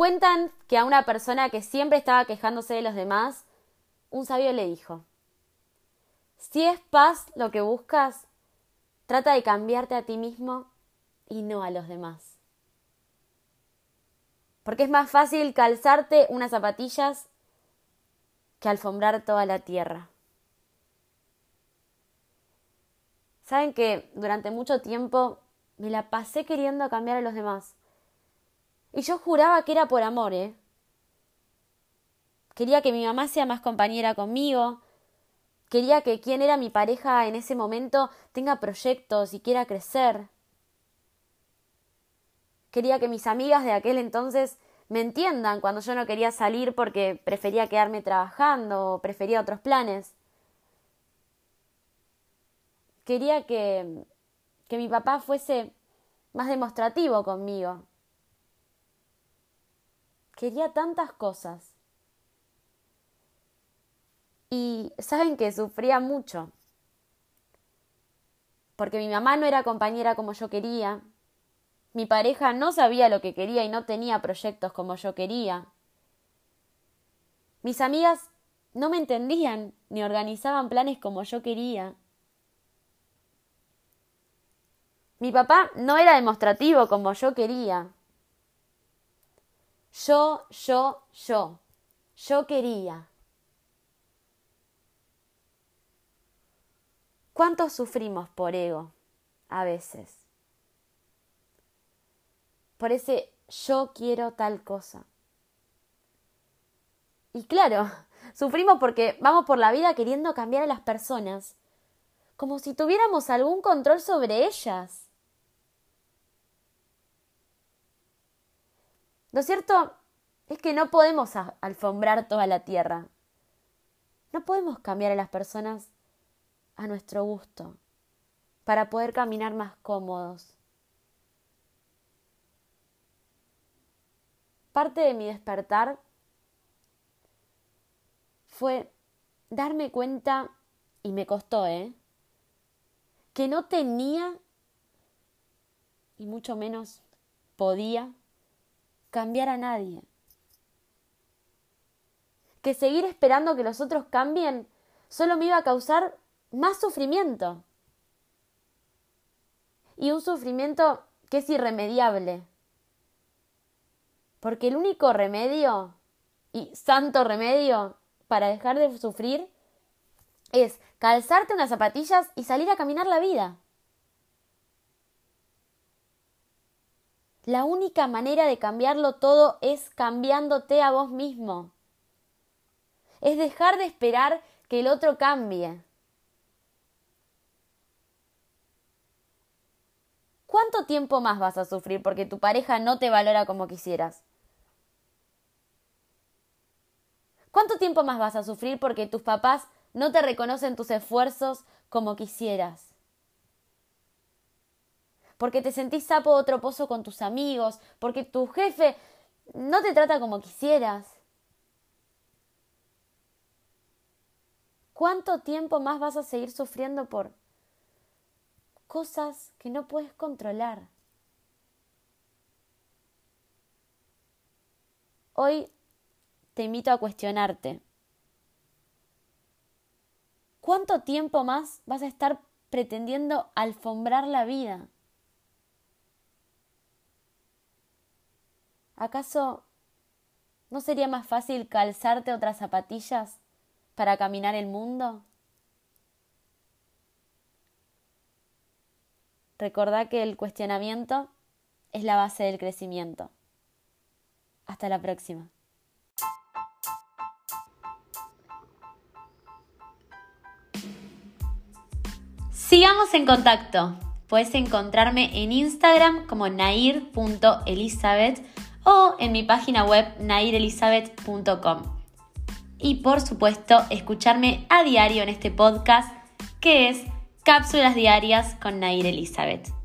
Cuentan que a una persona que siempre estaba quejándose de los demás, un sabio le dijo, si es paz lo que buscas, trata de cambiarte a ti mismo y no a los demás. Porque es más fácil calzarte unas zapatillas que alfombrar toda la tierra. Saben que durante mucho tiempo me la pasé queriendo cambiar a los demás. Y yo juraba que era por amor, ¿eh? Quería que mi mamá sea más compañera conmigo. Quería que quien era mi pareja en ese momento tenga proyectos y quiera crecer. Quería que mis amigas de aquel entonces me entiendan cuando yo no quería salir porque prefería quedarme trabajando o prefería otros planes. Quería que, que mi papá fuese más demostrativo conmigo. Quería tantas cosas. Y saben que sufría mucho. Porque mi mamá no era compañera como yo quería. Mi pareja no sabía lo que quería y no tenía proyectos como yo quería. Mis amigas no me entendían ni organizaban planes como yo quería. Mi papá no era demostrativo como yo quería. Yo, yo, yo. Yo quería. ¿Cuántos sufrimos por ego a veces? Por ese yo quiero tal cosa. Y claro, sufrimos porque vamos por la vida queriendo cambiar a las personas, como si tuviéramos algún control sobre ellas. Lo cierto es que no podemos alfombrar toda la tierra. No podemos cambiar a las personas a nuestro gusto para poder caminar más cómodos. Parte de mi despertar fue darme cuenta, y me costó, ¿eh? Que no tenía, y mucho menos podía, cambiar a nadie. Que seguir esperando que los otros cambien solo me iba a causar más sufrimiento. Y un sufrimiento que es irremediable. Porque el único remedio, y santo remedio, para dejar de sufrir, es calzarte unas zapatillas y salir a caminar la vida. La única manera de cambiarlo todo es cambiándote a vos mismo. Es dejar de esperar que el otro cambie. ¿Cuánto tiempo más vas a sufrir porque tu pareja no te valora como quisieras? ¿Cuánto tiempo más vas a sufrir porque tus papás no te reconocen tus esfuerzos como quisieras? Porque te sentís sapo otro pozo con tus amigos, porque tu jefe no te trata como quisieras. ¿Cuánto tiempo más vas a seguir sufriendo por cosas que no puedes controlar? Hoy te invito a cuestionarte. ¿Cuánto tiempo más vas a estar pretendiendo alfombrar la vida? ¿Acaso no sería más fácil calzarte otras zapatillas para caminar el mundo? Recordá que el cuestionamiento es la base del crecimiento. Hasta la próxima. Sigamos en contacto. Puedes encontrarme en Instagram como nair.elizabeth o en mi página web nairelizabeth.com. Y por supuesto, escucharme a diario en este podcast que es Cápsulas Diarias con Nair Elizabeth.